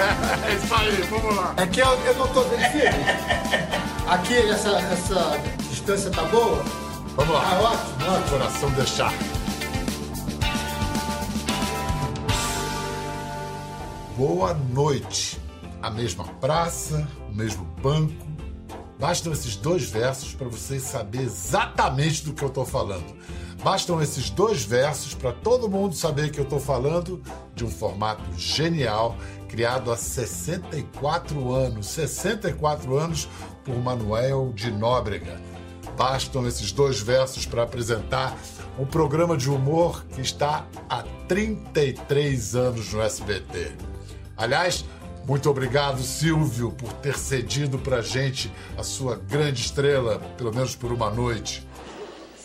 É isso aí, vamos lá. É que eu, eu não tô filho. Aqui, essa, essa distância tá boa? Vamos lá. Ah, ótimo, ótimo. Coração deixar. Boa noite. A mesma praça, o mesmo banco. Bastam esses dois versos para vocês saber exatamente do que eu estou falando. Bastam esses dois versos para todo mundo saber que eu estou falando de um formato genial, criado há 64 anos 64 anos por Manuel de Nóbrega. Bastam esses dois versos para apresentar um programa de humor que está há 33 anos no SBT. Aliás, muito obrigado, Silvio, por ter cedido pra gente a sua grande estrela, pelo menos por uma noite.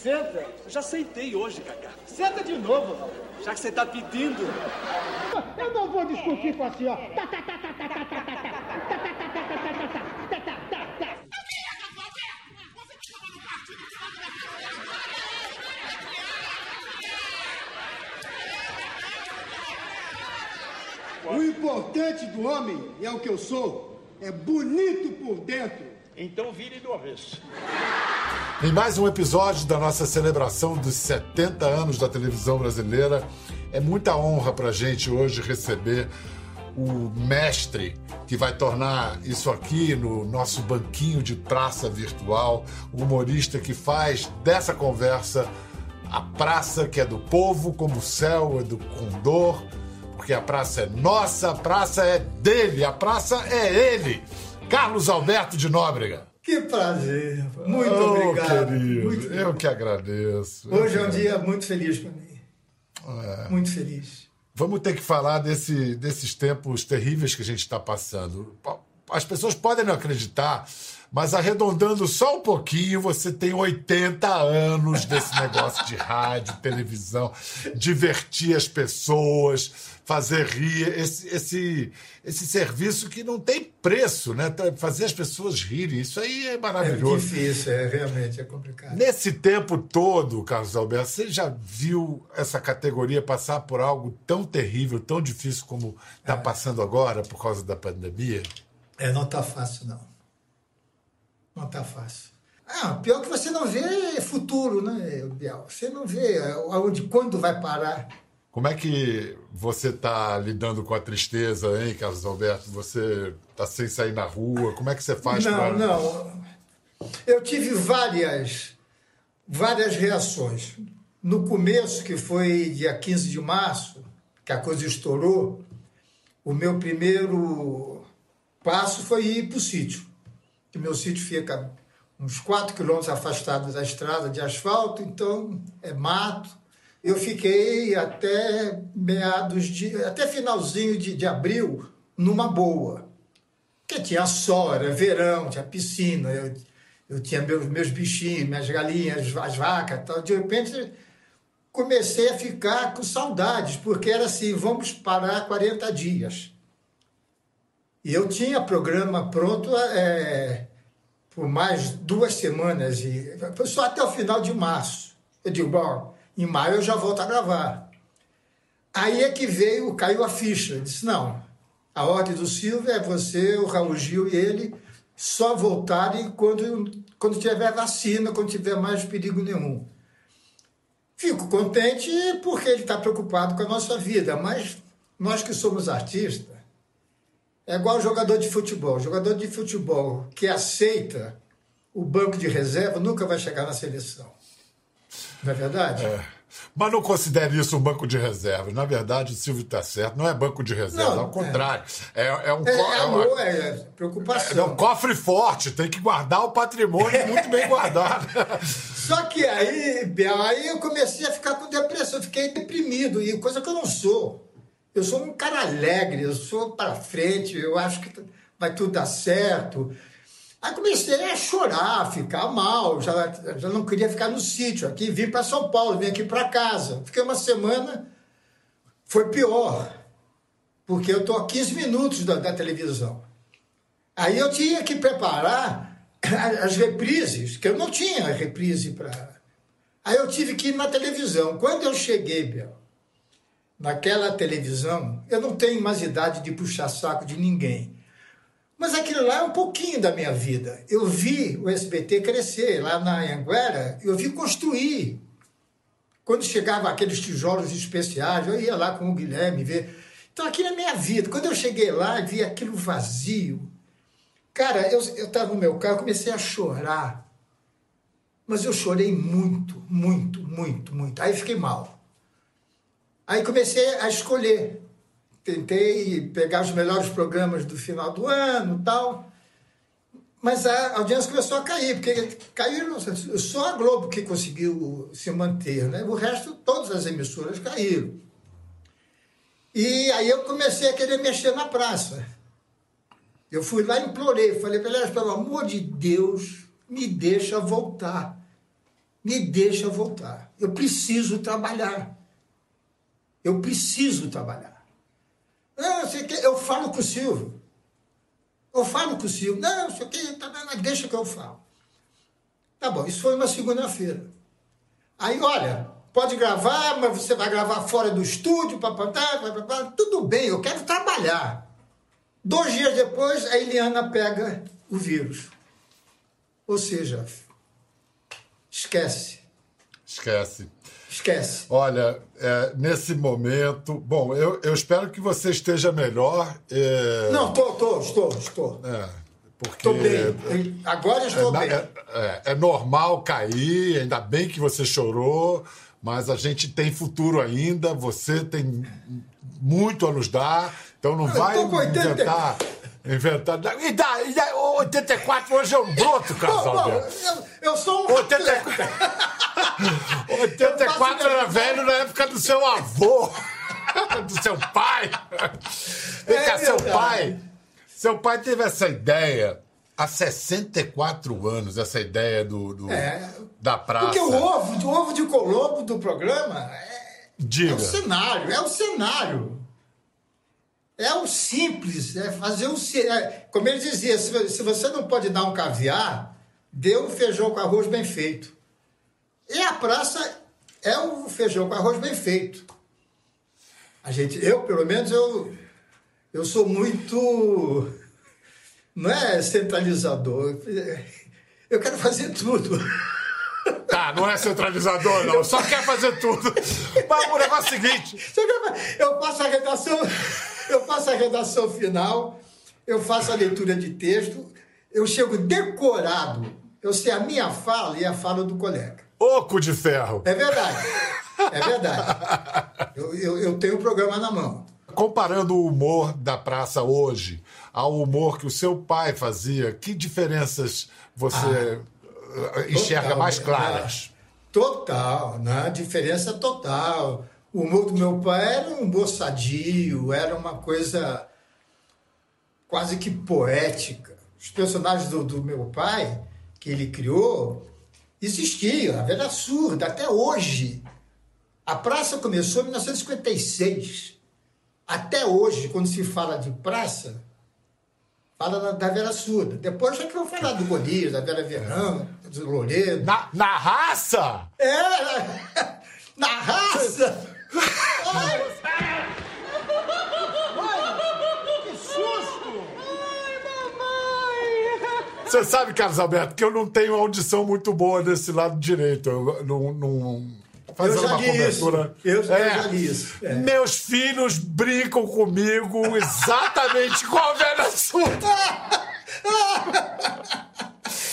Senta. Já sentei hoje, Cacá. Senta de novo. Já que você tá pedindo. Eu não vou discutir com a senhora. Tá, tá, tá, tá, tá, tá, tá, tá, tá, tá, tá, tá, tá, tá, tá, tá, tá, tá. O importante do homem, e é o que eu sou, é bonito por dentro. Então vire do avesso. Em mais um episódio da nossa celebração dos 70 anos da televisão brasileira, é muita honra pra gente hoje receber o mestre que vai tornar isso aqui no nosso banquinho de praça virtual, o humorista que faz dessa conversa a praça que é do povo, como o céu é do condor, porque a praça é nossa, a praça é dele, a praça é ele. Carlos Alberto de Nóbrega. Que prazer. Muito Oh, obrigado. querido, Muito- eu que agradeço. Hoje é um dia muito feliz para mim. É. Muito feliz. Vamos ter que falar desse- desses tempos terríveis que a gente está passando. As pessoas podem não acreditar, mas arredondando só um pouquinho, você tem 80 anos desse negócio de rádio, televisão, divertir as pessoas, fazer rir, esse, esse, esse serviço que não tem preço, né? Fazer as pessoas rirem, isso aí é É maravilhoso. difícil, é realmente é complicado. Nesse tempo todo, Carlos Alberto, você já viu essa categoria passar por algo tão terrível, tão difícil como está passando agora por causa da pandemia? É, não tá fácil, não. Não tá fácil. Ah, pior que você não vê futuro, né, Biel? Você não vê aonde, quando vai parar. Como é que você está lidando com a tristeza, hein, Carlos Alberto? Você está sem sair na rua? Como é que você faz não, para. não. Eu tive várias, várias reações. No começo, que foi dia 15 de março, que a coisa estourou, o meu primeiro passo foi ir para o sítio. Que meu sítio fica uns 4 quilômetros afastado da estrada de asfalto, então é mato. Eu fiquei até meados de. até finalzinho de, de abril, numa boa. Porque tinha sol, era verão, tinha piscina, eu, eu tinha meus, meus bichinhos, minhas galinhas, as vacas tal. De repente, comecei a ficar com saudades, porque era assim, vamos parar 40 dias. E eu tinha programa pronto é, por mais duas semanas, e só até o final de março. Eu digo, bom, em maio eu já volto a gravar. Aí é que veio, caiu a ficha. Eu disse, não, a ordem do Silvio é você, o Raul Gil e ele só voltarem quando, quando tiver vacina, quando tiver mais perigo nenhum. Fico contente porque ele está preocupado com a nossa vida, mas nós que somos artistas, é igual jogador de futebol. Jogador de futebol que aceita o banco de reserva nunca vai chegar na seleção. Não é verdade? Mas não considere isso um banco de reservas. Na verdade, o Silvio está certo. Não é banco de reservas, Não, ao contrário. É, é um, É, co- é é uma- amor, é É preocupação. um cofre forte, tem que guardar o patrimônio muito bem guardado. Só que aí, Bel, aí eu comecei a ficar com depressão, fiquei deprimido, e coisa que eu não sou. Eu sou um cara alegre, eu sou para frente, eu acho que vai tudo dar certo. Aí comecei a chorar, a ficar mal, já, já não queria ficar no sítio aqui, vim para São Paulo, vim aqui para casa. Fiquei uma semana, foi pior, porque eu estou a 15 minutos da, da televisão. Aí eu tinha que preparar as reprises, que eu não tinha reprise para. Aí eu tive que ir na televisão. Quando eu cheguei, Bel, naquela televisão, eu não tenho mais idade de puxar saco de ninguém. Mas aquilo lá é um pouquinho da minha vida. Eu vi o SBT crescer lá na Anguera, eu vi construir. Quando chegava aqueles tijolos especiais, eu ia lá com o Guilherme ver. Então, aquilo é minha vida. Quando eu cheguei lá e vi aquilo vazio, cara, eu estava no meu carro, comecei a chorar. Mas eu chorei muito, muito, muito, muito. Aí fiquei mal. Aí comecei a escolher. Tentei pegar os melhores programas do final do ano tal. Mas a audiência começou a cair, porque caíram só a Globo que conseguiu se manter, né? O resto, todas as emissoras caíram. E aí eu comecei a querer mexer na praça. Eu fui lá e implorei, falei para pelo amor de Deus, me deixa voltar. Me deixa voltar. Eu preciso trabalhar. Eu preciso trabalhar. Não, sei que, eu falo com o Silvio. Eu falo com o Silvio. Não, sei o que, tá, deixa que eu falo. Tá bom, isso foi uma segunda-feira. Aí, olha, pode gravar, mas você vai gravar fora do estúdio, papapá, papapá. Tudo bem, eu quero trabalhar. Dois dias depois, a Eliana pega o vírus. Ou seja, esquece. Esquece. Esquece. Olha, é, nesse momento. Bom, eu, eu espero que você esteja melhor. É... Não, tô, tô, estou, estou. É, porque. Estou bem. Agora estou é, bem. É, é, normal cair, ainda bem que você chorou, mas a gente tem futuro ainda, você tem muito a nos dar, então não Eu vai tô com 80. inventar. Inventar. E dá, e dá, 84 hoje é um broto, casal. meu. eu, eu sou um 84, 84 era velho na época do seu avô, do seu pai. Vem É cá, seu pai. Seu pai teve essa ideia há 64 anos, essa ideia do, do- É. da praça. Porque o ovo, o ovo de Colombo do programa é, é Diga. o cenário, é o cenário. É o simples, é fazer o. É, como ele dizia, se, se você não pode dar um caviar, dê um feijão com arroz bem feito. E a praça é o feijão com arroz bem feito. A gente, eu, pelo menos, eu, eu sou muito. Não é centralizador. Eu quero fazer tudo. Tá, não é centralizador, não. Só quer fazer tudo. Mas o negócio é o seguinte. Eu faço a redação, eu faço a redação final, eu faço a leitura de texto, eu chego decorado, eu sei a minha fala e a fala do colega. Oco de ferro. É verdade, é verdade. Eu, eu, eu tenho o programa na mão. Comparando o humor da praça hoje ao humor que o seu pai fazia, que diferenças você eh, enxerga Total, mais né? claras? Total, né? diferença total. O humor do meu pai era um humor sadio, era uma coisa quase que poética. Os personagens do, do meu pai, que ele criou, existiam, a velha surda, até hoje. A praça começou em 1956. Até hoje, quando se fala de praça, fala da, da Vera Surda. Depois já que vão falar do Golias, da Vera Verão, do Loureiro. Na, na raça? É! Na raça! Ai, Que susto! Você sabe, Carlos Alberto, que eu não tenho audição muito boa desse lado direito. Eu não. não fazendo uma cobertura. isso. Eu- eu já li isso. É. Meus filhos brincam comigo exatamente igual a velha surda.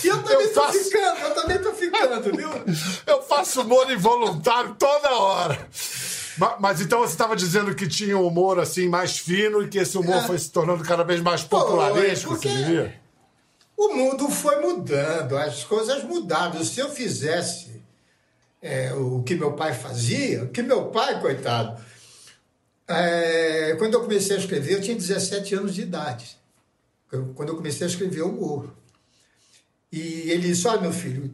E eu também Eu tô faço- ficando, eu também tô ficando, viu? Eu faço humor involuntário toda hora. Ma- Mas, então você estava dizendo que tinha um humor assim mais fino e que esse humor É. foi se tornando cada vez mais popularesco, porque- você diria? O mundo foi mudando, as coisas mudaram. Se eu fizesse é, o que meu pai fazia, o que meu pai, coitado, é, quando eu comecei a escrever, eu tinha 17 anos de idade. Quando eu comecei a escrever humor. E ele disse: Olha, meu filho,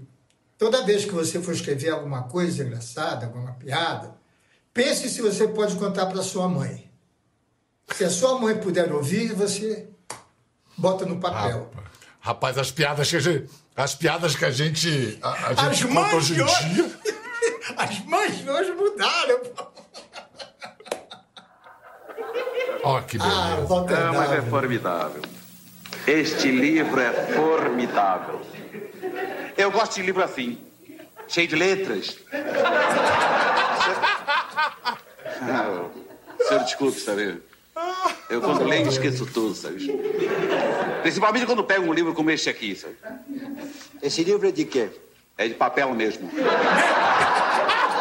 toda vez que você for escrever alguma coisa engraçada, alguma piada, pense se você pode contar para sua mãe. Se a sua mãe puder ouvir, você bota no papel. Rapaz, as piadas que a gente, as piadas que a gente, a, a gente conta hoje em dia. As mães de hoje mudaram. pô. Ó, que beleza. Ah, Walter Ah, mas é formidável. Este livro é formidável. Eu gosto de livro assim, cheio de letras. Ah, o senhor desculpe, sabe? Eu quando leio esqueço tudo, sabe? Principalmente quando pego um livro como este aqui, sabe? Esse livro é de quê? É de papel mesmo.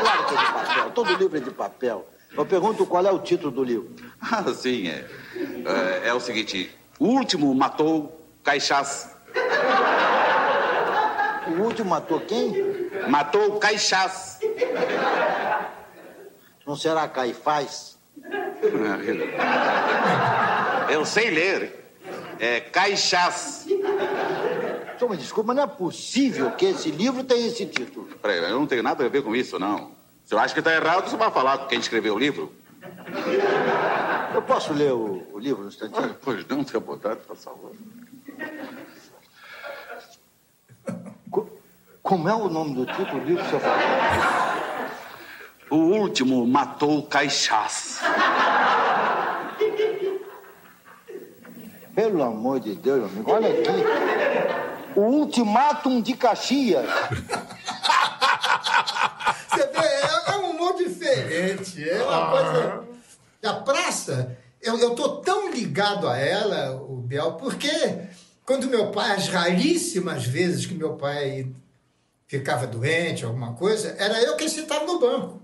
Claro que é de papel. Todo livro é de papel. Eu pergunto qual é o título do livro. Ah, sim, é. É, é o seguinte: o último matou Caixás. O último matou quem? Matou Caixás. Não será Caifás? Eu sei ler. É Caixás. Me desculpa, mas não é possível que esse livro tenha esse título. Peraí, eu não tenho nada a ver com isso, não. Se eu acho que está errado, você vai falar com quem escreveu o livro. Eu posso ler o, o livro um instantinho? Pois não, fica à vontade, por favor. Co- Como é o nome do título do livro que o senhor falou? O último matou Caixás. Pelo amor de Deus, amigo, olha aqui. O Ultimátum de Caxias. Você vê, é, é um humor diferente. É uma coisa. A praça, eu, eu tô tão ligado a ela, o Biel, porque quando meu pai, as raríssimas vezes que meu pai ficava doente, alguma coisa, era eu quem sentava no banco.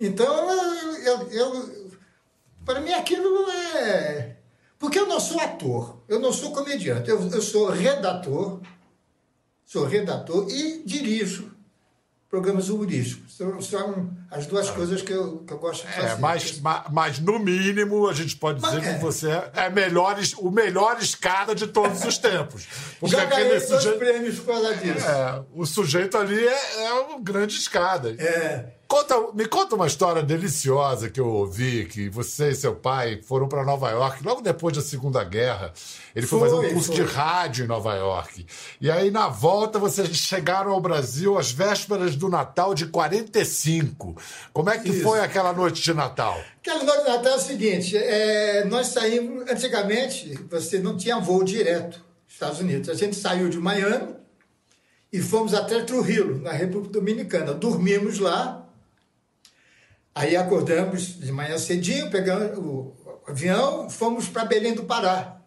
Então, eu, eu, eu- para mim aquilo é. Porque eu não sou ator, eu não sou comediante, eu, eu sou redator, sou redator e dirijo programas humorísticos. São, são as duas coisas que eu, que eu gosto de fazer. É, mas, ma- mas no mínimo a gente pode dizer Mas é. que você é melhor, es- o melhor escada de todos os tempos. Porque Já ganhei dois sujeito, prêmios por causa disso. é, o sujeito ali é, é grande escada. É. Conta, me conta uma história deliciosa que eu ouvi, que você e seu pai foram para Nova York logo depois da Segunda Guerra. Ele foi, Foi, fazer um curso foi. de rádio em Nova York. E aí, na volta, vocês chegaram ao Brasil às vésperas do Natal de 45. Como é que Isso. foi aquela noite de Natal? Aquela noite de Natal é o seguinte: é, nós saímos. Antigamente, você não tinha voo direto dos Estados Unidos. A gente saiu de Miami e fomos até Trujillo, na República Dominicana. Dormimos lá. Aí acordamos de manhã cedinho, pegamos o avião, fomos para Belém do Pará,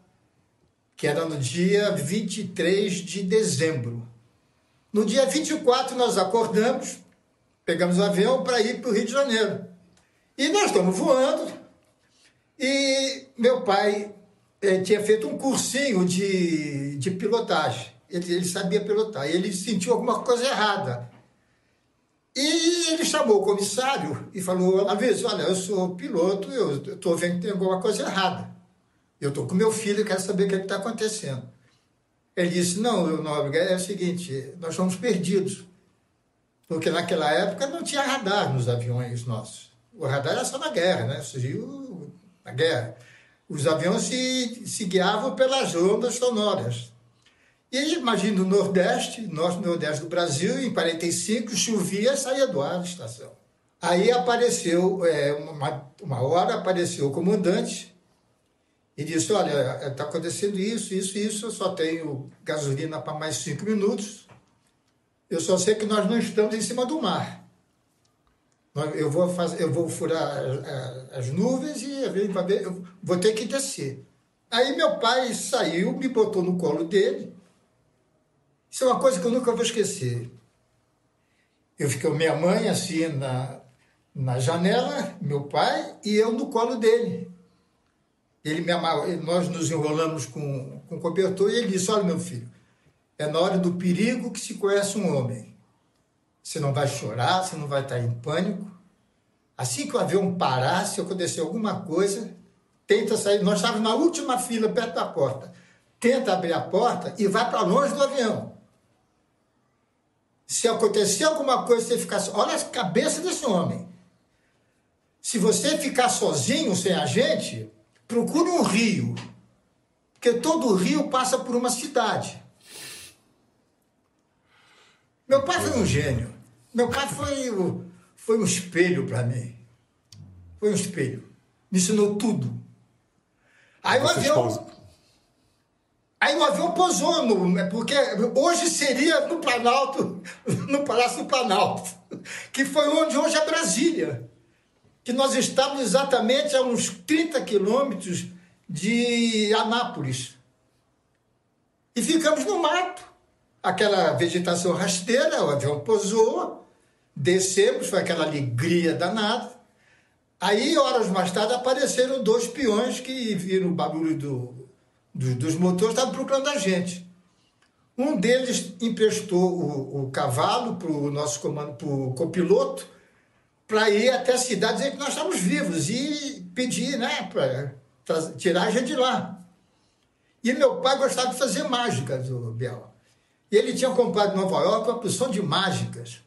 que era no dia 23 de dezembro. No dia 24, nós acordamos, pegamos o avião para ir para o Rio de Janeiro. E nós estamos voando. E meu pai eh, tinha feito um cursinho de, de pilotagem. Ele, ele sabia pilotar. E ele sentiu alguma coisa errada. E ele chamou o comissário e falou: Aviso, olha, eu sou piloto, eu estou vendo que tem alguma coisa errada. Eu estou com meu filho e quero saber o que está acontecendo. Ele disse: Não, meu nobre, é o seguinte, nós fomos perdidos. Porque naquela época não tinha radar nos aviões nossos. O radar era só na guerra, né? Surgiu na guerra. Os aviões se, se guiavam pelas ondas sonoras. E imagina o Nordeste, norte Nordeste do Brasil, em 45, chovia, saía do ar a estação. Aí apareceu, é, uma, uma hora apareceu o comandante e disse, olha, está acontecendo isso, isso, isso, eu só tenho gasolina para mais cinco minutos, eu só sei que nós não estamos em cima do mar. Eu vou, fazer, eu vou furar a- a- as nuvens e eu vou ter que descer. Aí meu pai saiu, me botou no colo dele. Isso é uma coisa que eu nunca vou esquecer. Eu fiquei com minha mãe assim na, na janela, meu pai, e eu no colo dele. Ele me amarrou, nós nos enrolamos com, com cobertor e ele disse: Olha, meu filho, é na hora do perigo que se conhece um homem. Você não vai chorar, você não vai estar em pânico. Assim que o avião parar, se acontecer alguma coisa, tenta sair. Nós estávamos na última fila, perto da porta. Tenta abrir a porta e vai para longe do avião. Se acontecer alguma coisa, você ficar. Olha a cabeça desse homem. Se você ficar sozinho, sem a gente, procure um rio. Porque todo rio passa por uma cidade. Meu pai foi um gênio. Meu pai foi, foi um espelho para mim. Foi um espelho. Me ensinou tudo. Aí o avião. Aí o avião pousou, no, é porque hoje seria no Planalto, no Palácio do Planalto, que foi onde hoje é Brasília. Que nós estávamos exatamente a uns 30 quilômetros de Anápolis. E ficamos no mato. Aquela vegetação rasteira, o avião pousou, descemos, foi aquela alegria danada. Aí, horas mais tarde, apareceram dois peões que viram o barulho do, do- dos motores, estavam procurando a gente. Um deles emprestou o, o cavalo para o nosso comando, para o copiloto, para ir até a cidade dizer que nós estávamos vivos e pedir né, para tirar a gente de lá. E meu pai gostava de fazer mágicas, o Biel. E ele tinha comprado em Nova York uma porção de mágicas.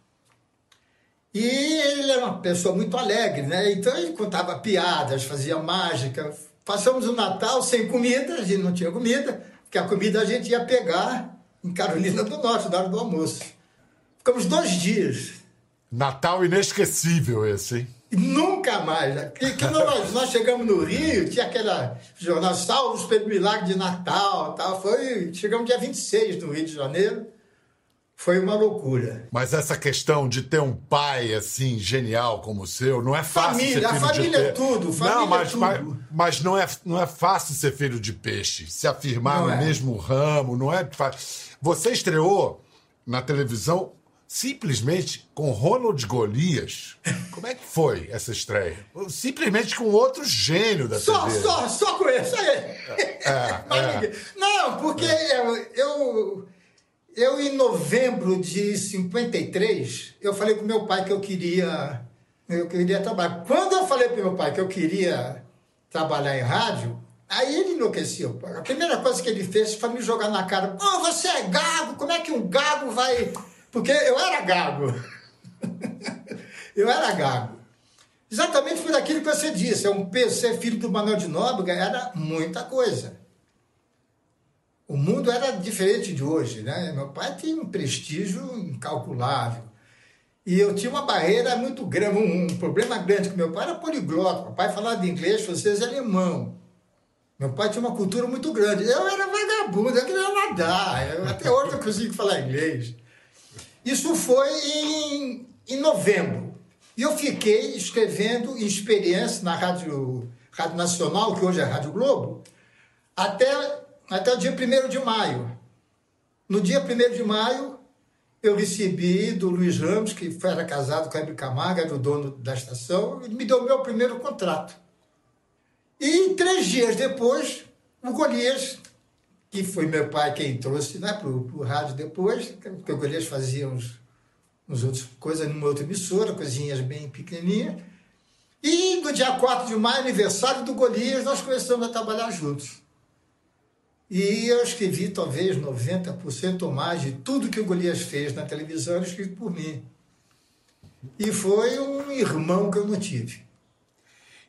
E ele era uma pessoa muito alegre, né? Então ele contava piadas, fazia mágica. Passamos o Natal sem comida, a gente não tinha comida, porque a comida a gente ia pegar em Carolina do Norte, na hora do almoço. Ficamos dois dias. Natal inesquecível esse, hein? Nunca mais. Que, que nós, nós chegamos no Rio, tinha aquela jornal Salvos pelo Milagre de Natal. Tal. Foi, chegamos dia 26 no Rio de Janeiro. Foi uma loucura. Mas essa questão de ter um pai assim genial como o seu, não é fácil Família, ser a filho família de é tudo, família não, mas, é tudo. Mas, mas não, é, não é fácil ser filho de peixe, se afirmar Não no é. mesmo ramo, não é fácil. Você estreou na televisão simplesmente com Ronald Golias. Como é que foi essa estreia? Simplesmente com outro gênio da Só, TV. só, só com isso aí. Mas é. ninguém- Não, porque eu, eu, eu, em novembro de 53, eu falei com meu pai que eu queria, eu queria trabalhar. Quando eu falei para meu pai que eu queria trabalhar em rádio, aí ele enlouqueceu. A primeira coisa que ele fez foi me jogar na cara. Pô, você é gago, como é que um gago vai... Porque eu era gago. eu era gago. Exatamente por aquilo que você disse, é um ser filho do Manuel de Nóbrega era muita coisa. O mundo era diferente de hoje, né? Meu pai tinha um prestígio incalculável. E eu tinha uma barreira muito grande, um, um problema grande, que meu pai era poliglota, meu pai falava de inglês, francês e alemão. Meu pai tinha uma cultura muito grande. Eu era vagabundo, eu queria nadar. Eu, até hoje eu consigo falar inglês. Isso foi em, em novembro. E eu fiquei escrevendo experiência na Rádio, Rádio Nacional, que hoje é Rádio Globo, até, até o dia 1 de maio. No dia 1 de maio, eu recebi do Luiz Ramos, que era casado com a Hebe Camargo, era o dono da estação, ele me deu o meu primeiro contrato. E três dias depois, o Golias, que foi meu pai quem trouxe né, para o rádio depois, porque o Golias fazia uns, uns outros coisas numa outra emissora, coisinhas bem pequenininhas. E no dia 4 de maio, aniversário do Golias, nós começamos a trabalhar juntos. E eu escrevi talvez 90% ou mais de tudo que o Golias fez na televisão, era escrito por mim. E foi um irmão que eu não tive.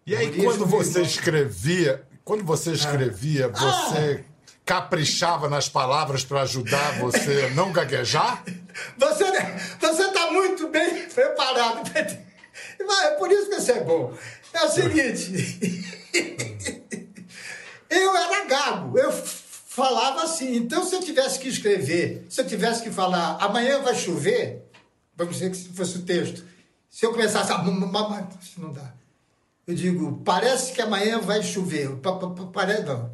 E aí, Golias quando você escrevia, quando você escrevia, você caprichava nas palavras para ajudar você a não gaguejar? Você você está muito bem preparado. É por isso que você é bom. É o seguinte. Eu era gago. Eu falava assim. Então, se eu tivesse que escrever, se eu tivesse que falar, amanhã vai chover, vamos dizer que se fosse o texto, se eu começasse a. Isso não dá. Eu digo, parece que amanhã vai chover. Pa- pa- pa- Parece, não.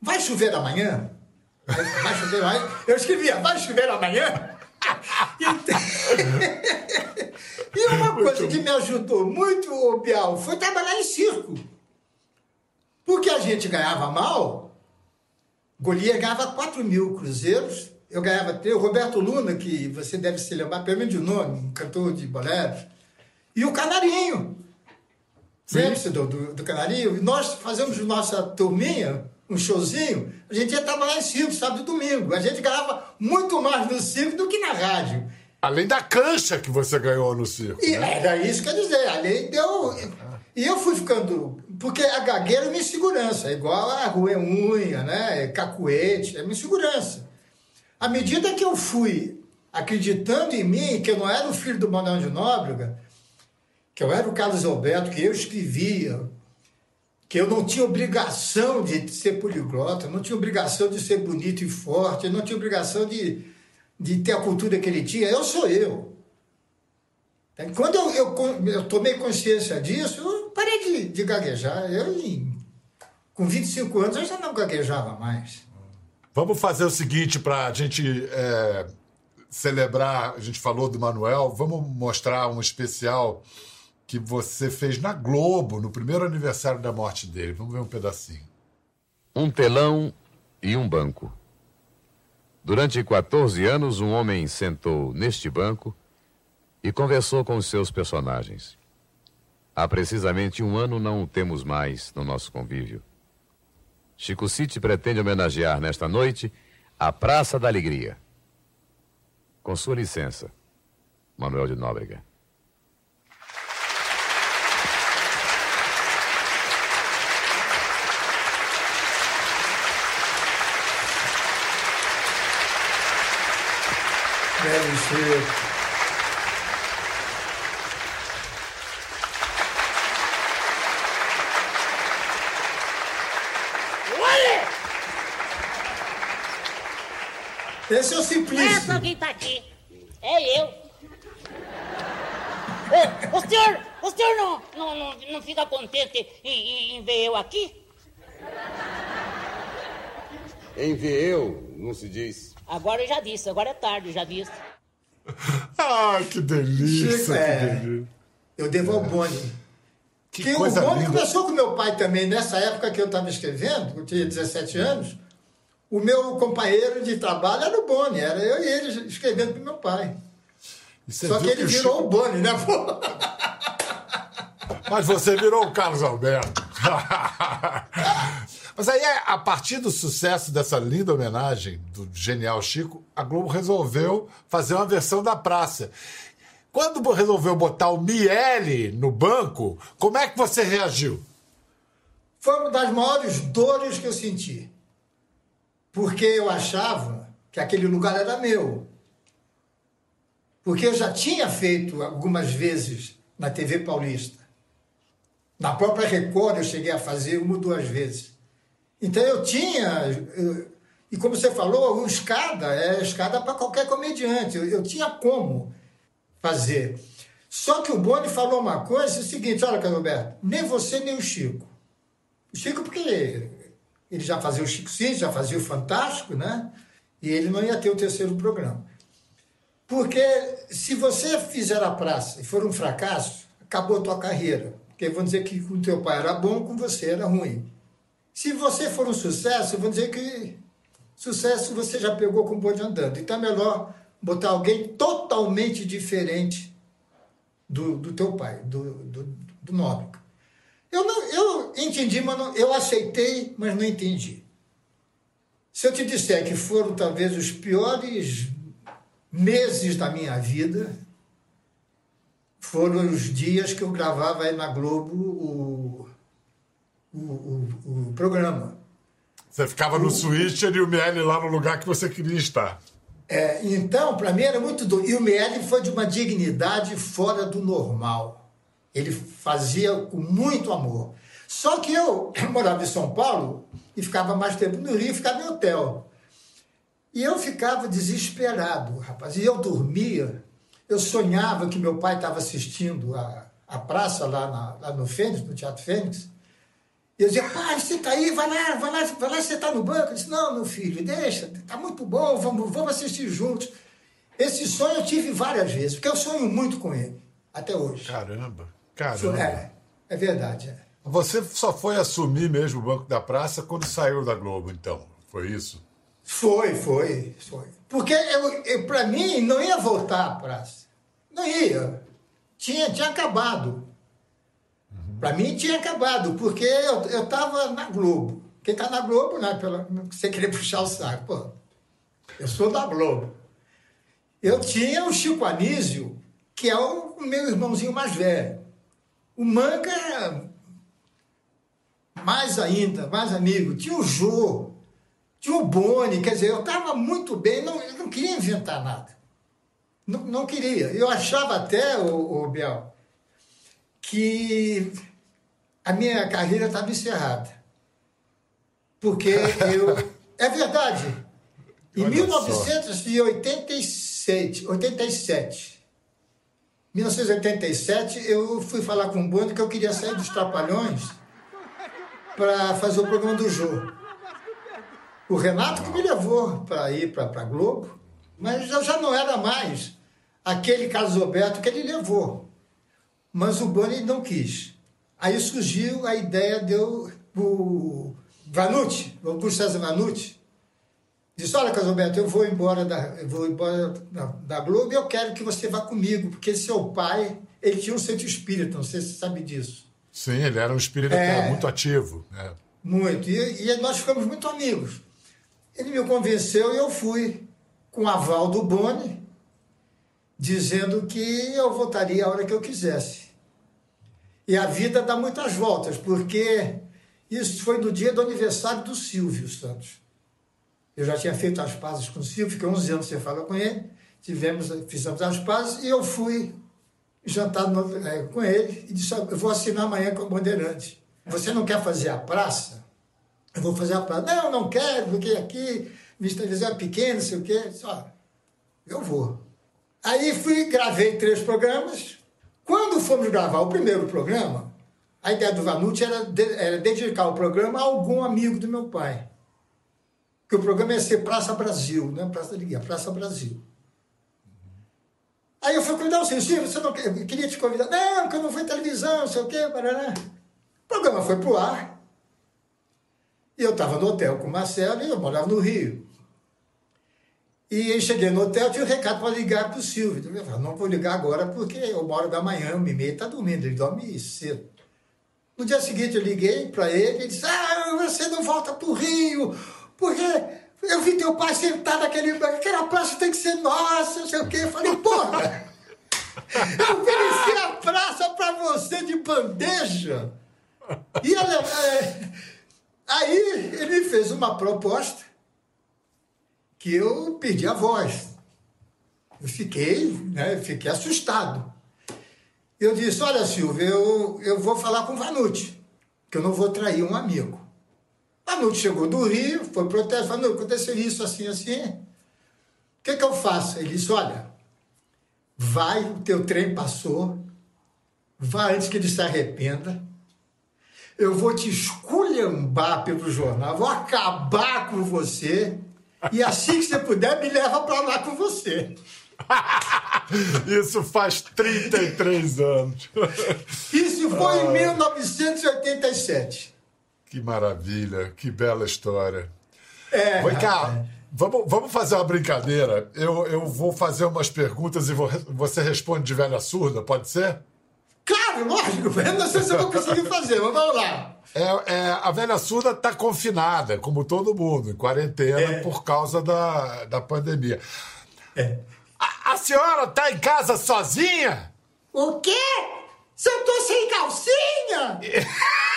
Vai chover amanhã? Vai chover amanhã? Eu escrevia, vai chover amanhã? E uma coisa que me ajudou muito, Bial, foi trabalhar em circo. Porque a gente ganhava mal, Golias ganhava 4 mil cruzeiros, eu ganhava 3, o Roberto Luna, que você deve se lembrar pelo menos de nome, um cantor de boleros, e o Canarinho. Lembra-se do, do, do Canarinho? E nós fazemos nossa turminha, um showzinho, a gente ia trabalhar em circo, sábado e domingo. A gente ganhava muito mais no circo do que na rádio. Além da cancha que você ganhou no circo. E né? era isso que eu ia dizer. A lei deu. E eu fui ficando. Porque a gagueira é minha segurança, é igual a rua é unha, né? É cacuete, é minha segurança. À medida que eu fui acreditando em mim, que eu não era o filho do Manuel de Nóbrega, que eu era o Carlos Alberto, que eu escrevia, que eu não tinha obrigação de ser poliglota, não tinha obrigação de ser bonito e forte, não tinha obrigação de, de ter a cultura que ele tinha. Eu sou eu. Quando eu, eu, eu tomei consciência disso, parei de, de gaguejar. Eu, com 25 anos, eu já não gaguejava mais. Vamos fazer o seguinte para a gente é, celebrar. A gente falou do Manuel, vamos mostrar um especial que você fez na Globo, no primeiro aniversário da morte dele. Vamos ver um pedacinho. Um telão e um banco. Durante 14 anos, um homem sentou neste banco e conversou com os seus personagens. Há precisamente um ano não o temos mais no nosso convívio. Chico City pretende homenagear nesta noite a Praça da Alegria. Com sua licença, Manuel de Nóbrega. Deve ser. Esse é o Simplício. Essa quem tá aqui. É eu. Ô, o senhor, o senhor não, não, não, não fica contente em, em, em ver eu aqui? Em ver eu, não se diz. Agora eu já disse, agora é tarde, já disse. Ah, que delícia, Chico, que é. delícia. Eu devo ao Boni. Que Que o Boni linda. começou com meu pai também, nessa época que eu estava escrevendo, eu tinha 17 anos. O meu companheiro de trabalho era o Boni, era eu e ele escrevendo para meu pai. Só que ele o virou Chico- o Boni, né? Mas você virou o Carlos Alberto. Mas aí, a partir do sucesso dessa linda homenagem do genial Chico, a Globo resolveu fazer uma versão da praça. Quando resolveu botar o Miele no banco, como é que você reagiu? Foi uma das maiores dores que eu senti. Porque eu achava que aquele lugar era meu. Porque eu já tinha feito algumas vezes na TV Paulista. Na própria Record eu cheguei a fazer uma ou duas vezes. Então eu tinha. e como você falou, escada é escada para qualquer comediante. Eu, eu tinha como fazer. Só que o Boni falou uma coisa, é o seguinte, olha, Carlos nem você nem o Chico. O Chico, porque ele já fazia o Chico Cid, já fazia o Fantástico, né? E ele não ia ter o terceiro programa. Porque se você fizer a praça e for um fracasso, acabou a tua carreira. Porque vão dizer que com teu pai era bom, com você era ruim. Se você for um sucesso, vão dizer que sucesso você já pegou com o bonde andando. Então é melhor botar alguém totalmente diferente do, do teu pai, do, do, do Nóbrega. Eu, não, eu entendi, mas não, eu aceitei, mas não entendi. Se eu te disser que foram talvez os piores meses da minha vida, foram os dias que eu gravava aí na Globo o, o, o, o programa. Você ficava no switcher e o Miele lá no lugar que você queria estar. É, então, para mim era muito doido. E o Miele foi de uma dignidade fora do normal. Ele fazia com muito amor. Só que eu, morava em São Paulo e ficava mais tempo no Rio, ficava em hotel. E eu ficava desesperado, rapaz. E eu dormia, eu sonhava que meu pai estava assistindo a, a praça lá, na- lá no Fênix, no Teatro Fênix. E eu dizia, pai, está aí, vai lá, vai lá, vai lá, está no banco. Eu disse, não, meu filho, deixa, está muito bom, vamos, vamos assistir juntos. Esse sonho eu tive várias vezes, porque eu sonho muito com ele, até hoje. Caramba, É, é verdade. é. Você só foi assumir mesmo o Banco da Praça quando saiu da Globo, então. Foi isso? Foi, foi, foi. Porque eu, eu, para mim não ia voltar à praça. Não ia. Tinha, tinha acabado. Para mim tinha acabado, porque eu estava na Globo. Quem está na Globo, né? Pela, você querer puxar o saco. Pô, eu sou da Globo. Eu tinha o Chico Anísio, que é o meu irmãozinho mais velho. O Manga, mais ainda, mais amigo. Tinha o Jô, tinha o Boni, quer dizer, eu estava muito bem, não, eu não queria inventar nada. Não, não queria. Eu achava até, o, Biel, que a minha carreira estava encerrada. Porque eu. É verdade. Em Olha 1987, 87, 1987, eu fui falar com o Boni que eu queria sair dos Trapalhões para fazer o programa do Jô. O Renato que me levou para ir para a Globo, mas eu já não era mais aquele Carlos Alberto que ele levou. Mas o Boni não quis. Aí surgiu a ideia de eu, o Vanucci, o Augusto César Vanucci, disse, olha, Carlos Alberto, eu vou embora da, eu vou embora da, da Globo e eu quero que você vá comigo, porque seu pai, ele tinha um centro espírita, não sei se você sabe disso. Sim, ele era um espírita que É. era muito ativo. né? Muito. E, e nós ficamos muito amigos. Ele me convenceu e eu fui com o aval do Boni, dizendo que eu voltaria a hora que eu quisesse. E a vida dá muitas voltas, porque isso foi no dia do aniversário do Silvio Santos. Eu já tinha feito as pazes com o Silvio, fiquei 11 anos sem falar com ele, tivemos, fizemos as pazes e eu fui jantar no- eh, com ele e disse, "Ó, eu vou assinar amanhã com o Bandeirante. Você não quer fazer a praça? Eu vou fazer a praça. Não, não quero, porque aqui minha televisão é não sei o quê. Eu disse, "Ó, eu vou. Aí fui, gravei três programas. Quando fomos gravar o primeiro programa, a ideia do Vanucci era, de- era dedicar o programa a algum amigo do meu pai. Que o programa ia ser Praça Brasil, não é Praça da Liguinha, Praça Brasil. Aí eu fui convidar o Silvio, Silvio, você não eu queria te convidar. Não, que eu não fui televisão, não sei o quê, parará. O programa foi pro ar. E eu estava no hotel com o Marcelo e eu morava no Rio. E aí cheguei no hotel, tinha um recado para ligar para o Silvio. Eu falei, não vou ligar agora porque uma hora da manhã, uma e está dormindo, ele dorme cedo. No dia seguinte eu liguei para ele e disse, ah, você não volta para o Rio, porque eu vi teu pai sentado naquele, aquela praça tem que ser nossa, não sei o quê. Eu falei, porra, eu ofereci a praça para você de bandeja. E ela, é, aí ele fez uma proposta que eu perdi a voz. Eu fiquei, né, fiquei assustado. Eu disse, olha, Silvio, eu, eu vou falar com o Vanucci, que eu não vou trair um amigo. Vanucci chegou do Rio, foi protesto, falou, aconteceu isso, assim, assim. O que, que eu faço? Ele disse, olha, vai, o teu trem passou, vai antes que ele se arrependa. Eu vou te esculhambar pelo jornal, vou acabar com você. E assim que você puder, me leva para lá com você. Isso faz 33 anos. Isso foi em 1987. Que maravilha, que bela história. É, Vem cá, vamos, vamos fazer uma brincadeira. Eu, eu vou fazer umas perguntas e vou- você responde de velha surda, pode ser? Claro, lógico. Eu não sei se eu vou conseguir fazer, mas vamos lá. É, é, a velha surda está confinada, como todo mundo, em quarentena É. por causa da, da pandemia. A, a senhora está em casa sozinha? O quê? Se eu tô sem calcinha?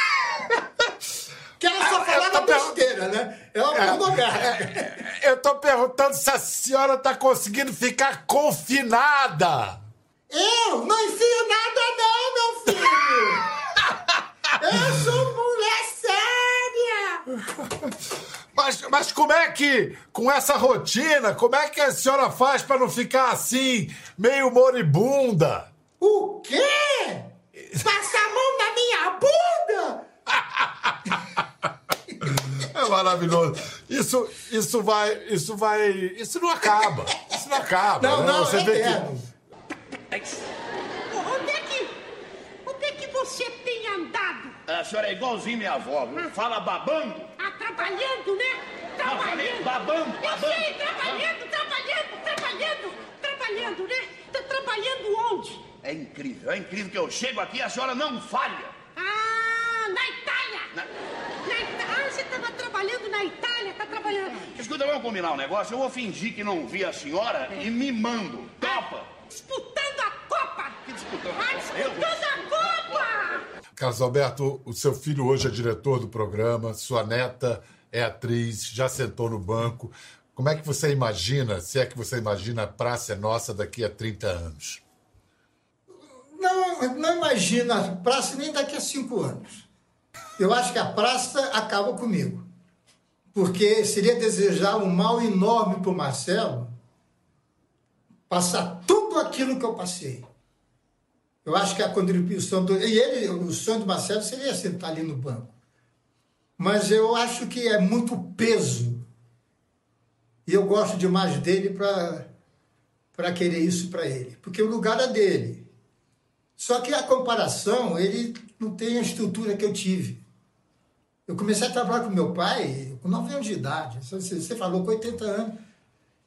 que ela só Ah, falava tô besteira, né? É uma pornográfica. Eu estou perguntando se a senhora está conseguindo ficar confinada. Eu não enfio nada não, meu filho! Eu sou mulher séria! Mas, mas como é que, com essa rotina, como é que a senhora faz para não ficar assim, meio moribunda? O quê? Passa a mão na minha bunda? Maravilhoso. Isso, isso vai, isso vai, isso não acaba. Isso não acaba. Não, né? não, Você é vê que eterno. Onde é que. Onde é que você tem andado? A senhora é igualzinho minha avó, viu? Fala babando. Ah, trabalhando, né? Trabalhando. babando, Eu babando. sei, trabalhando, trabalhando, trabalhando, trabalhando, né? Tá trabalhando onde? É incrível, é incrível que eu chego aqui e a senhora não falha. Ah, na Itália! Na- Na Ita- Ah, você estava trabalhando na Itália, tá trabalhando. Escuta, vamos combinar um negócio? Eu vou fingir que não vi a senhora e me mando. Topa? Disputando a Copa! Que disputando a Ah, Copa? disputando a Copa! Carlos Alberto, o seu filho hoje é diretor do programa, sua neta é atriz, já sentou no banco. Como é que você imagina, se é que você imagina a Praça é Nossa daqui a 30 anos? Não, não imagina a praça nem daqui a cinco anos. Eu acho que a praça acaba comigo. Porque seria desejar um mal enorme para o Marcelo passar tudo aquilo que eu passei. Eu acho que a contribuição do. E ele, o sonho do Marcelo seria sentar ali no banco. Mas eu acho que é muito peso. E eu gosto demais dele para querer isso para ele. Porque o lugar é dele. Só que a comparação, ele não tem a estrutura que eu tive. Eu comecei a trabalhar com meu pai com 9 anos de idade. Você falou com 80 anos.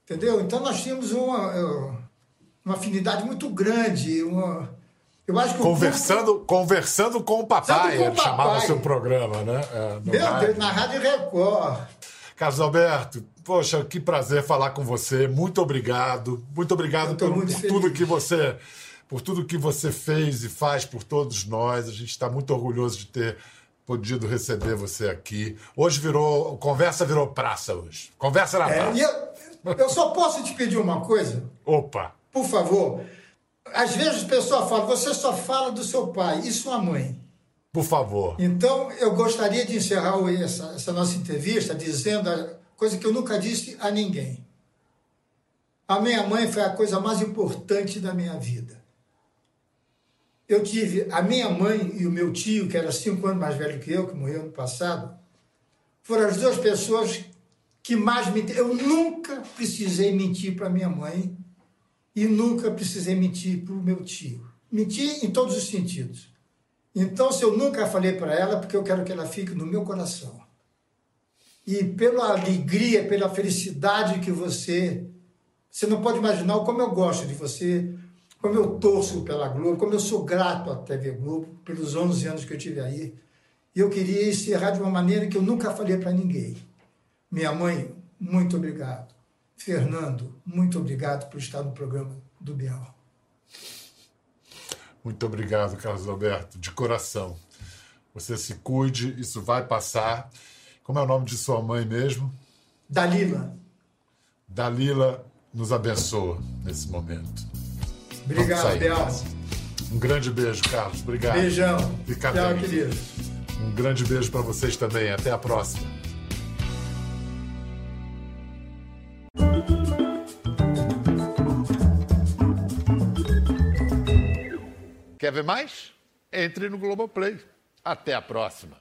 Entendeu? Então nós tínhamos uma, uma afinidade muito grande. Uma, eu acho que conversando, conversando com o papai, com o papai. chamava seu programa, né? É, meu rádio. Deus, na Rádio Record. Carlos Alberto, poxa, que prazer falar com você. Muito obrigado. Muito obrigado muito por tudo que você por tudo que você fez e faz por todos nós. A gente está muito orgulhoso de ter podido receber você aqui. Hoje virou. Conversa virou praça hoje. Conversa na é, praça. Eu, eu só posso te pedir uma coisa? Opa! Por favor. Às vezes o pessoal fala, você só fala do seu pai e sua mãe. Por favor. Então, eu gostaria de encerrar essa, essa nossa entrevista dizendo a coisa que eu nunca disse a ninguém. A minha mãe foi a coisa mais importante da minha vida eu tive a minha mãe e o meu tio, que era cinco anos mais velho que eu, que morreu no passado, foram as duas pessoas que mais me. Eu nunca precisei mentir para minha mãe e nunca precisei mentir para o meu tio. Menti em todos os sentidos. Então, se eu nunca falei para ela, porque eu quero que ela fique no meu coração. E pela alegria, pela felicidade que você. Você não pode imaginar como eu gosto de você, como eu torço pela Globo, como eu sou grato à TV Globo pelos 11 anos que eu tive aí. E eu queria encerrar de uma maneira que eu nunca falei para ninguém. Minha mãe, muito obrigado. Fernando, muito obrigado por estar no programa do Bial. Muito obrigado, Carlos Alberto, de coração. Você se cuide, isso vai passar. Como é o nome de sua mãe mesmo? Dalila. Dalila nos abençoa nesse momento. Obrigado, Bial. Um grande beijo, Carlos. Obrigado. Beijão. Fica Tchau, bem. querido. Um grande beijo para vocês também. Até a próxima. Quer ver mais? Entre no Globoplay. Até a próxima.